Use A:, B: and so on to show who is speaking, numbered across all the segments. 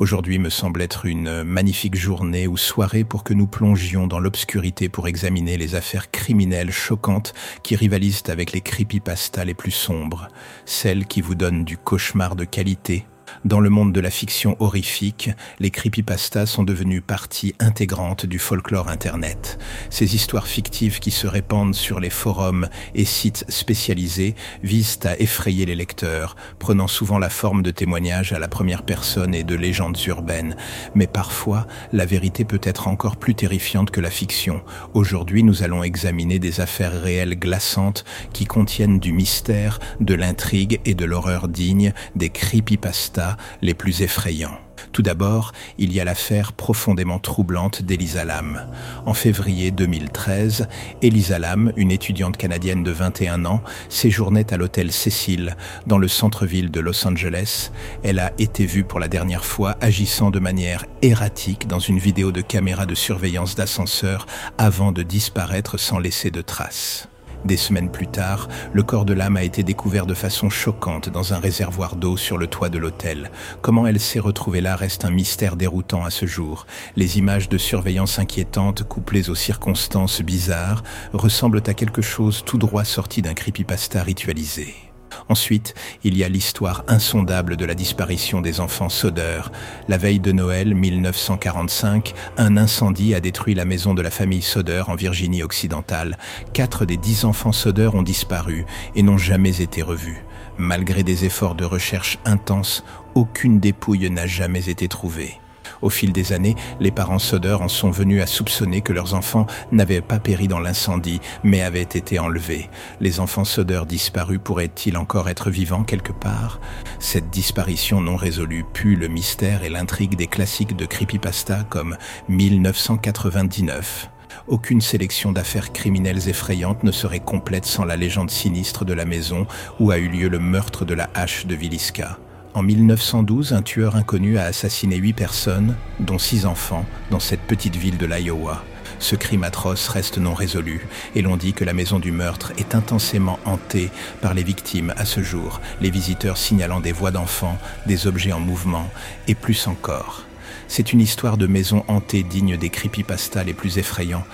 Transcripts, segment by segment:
A: Aujourd'hui me semble être une magnifique journée ou soirée pour que nous plongions dans l'obscurité pour examiner les affaires criminelles choquantes qui rivalisent avec les creepypastas les plus sombres, celles qui vous donnent du cauchemar de qualité dans le monde de la fiction horrifique, les creepypastas sont devenus partie intégrante du folklore Internet. Ces histoires fictives qui se répandent sur les forums et sites spécialisés visent à effrayer les lecteurs, prenant souvent la forme de témoignages à la première personne et de légendes urbaines. Mais parfois, la vérité peut être encore plus terrifiante que la fiction. Aujourd'hui, nous allons examiner des affaires réelles glaçantes qui contiennent du mystère, de l'intrigue et de l'horreur digne des creepypastas les plus effrayants. Tout d'abord, il y a l'affaire profondément troublante d'Elisa Lam. En février 2013, Elisa Lam, une étudiante canadienne de 21 ans, séjournait à l'hôtel Cecil, dans le centre-ville de Los Angeles. Elle a été vue pour la dernière fois agissant de manière erratique dans une vidéo de caméra de surveillance d'ascenseur avant de disparaître sans laisser de traces. Des semaines plus tard, le corps de l'âme a été découvert de façon choquante dans un réservoir d'eau sur le toit de l'hôtel. Comment elle s'est retrouvée là reste un mystère déroutant à ce jour. Les images de surveillance inquiétantes couplées aux circonstances bizarres ressemblent à quelque chose tout droit sorti d'un creepypasta ritualisé. Ensuite, il y a l'histoire insondable de la disparition des enfants Soder. La veille de Noël 1945, un incendie a détruit la maison de la famille Soder en Virginie occidentale. Quatre des dix enfants Soder ont disparu et n'ont jamais été revus. Malgré des efforts de recherche intenses, aucune dépouille n'a jamais été trouvée. Au fil des années, les parents Soder en sont venus à soupçonner que leurs enfants n'avaient pas péri dans l'incendie, mais avaient été enlevés. Les enfants Soder disparus pourraient-ils encore être vivants quelque part? Cette disparition non résolue pue le mystère et l'intrigue des classiques de creepypasta comme 1999. Aucune sélection d'affaires criminelles effrayantes ne serait complète sans la légende sinistre de la maison où a eu lieu le meurtre de la hache de Villisca. En 1912, un tueur inconnu a assassiné huit personnes, dont six enfants, dans cette petite ville de l'Iowa. Ce crime atroce reste non résolu et l'on dit que la maison du meurtre est intensément hantée par les victimes à ce jour, les visiteurs signalant des voix d'enfants, des objets en mouvement et plus encore. C'est une histoire de maison hantée digne des creepypastas les plus effrayants.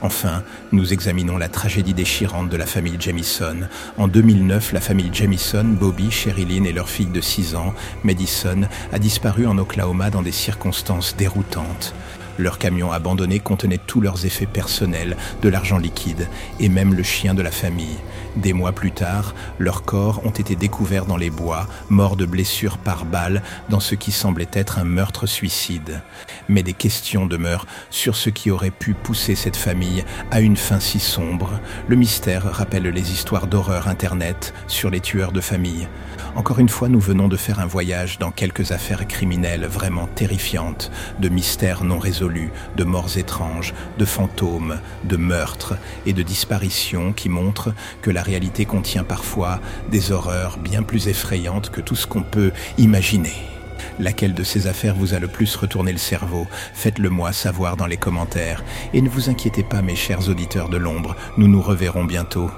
A: Enfin, nous examinons la tragédie déchirante de la famille Jamison. En 2009, la famille Jamison, Bobby, Sherilyn et leur fille de 6 ans, Madison, a disparu en Oklahoma dans des circonstances déroutantes. Leur camion abandonné contenait tous leurs effets personnels, de l'argent liquide et même le chien de la famille. Des mois plus tard, leurs corps ont été découverts dans les bois, morts de blessures par balles, dans ce qui semblait être un meurtre-suicide. Mais des questions demeurent sur ce qui aurait pu pousser cette famille à une fin si sombre. Le mystère rappelle les histoires d'horreur Internet sur les tueurs de famille. Encore une fois, nous venons de faire un voyage dans quelques affaires criminelles vraiment terrifiantes, de mystères non résolus, de morts étranges, de fantômes, de meurtres et de disparitions qui montrent que la réalité contient parfois des horreurs bien plus effrayantes que tout ce qu'on peut imaginer. Laquelle de ces affaires vous a le plus retourné le cerveau? Faites-le moi savoir dans les commentaires. Et ne vous inquiétez pas mes chers auditeurs de l'ombre, nous nous reverrons bientôt.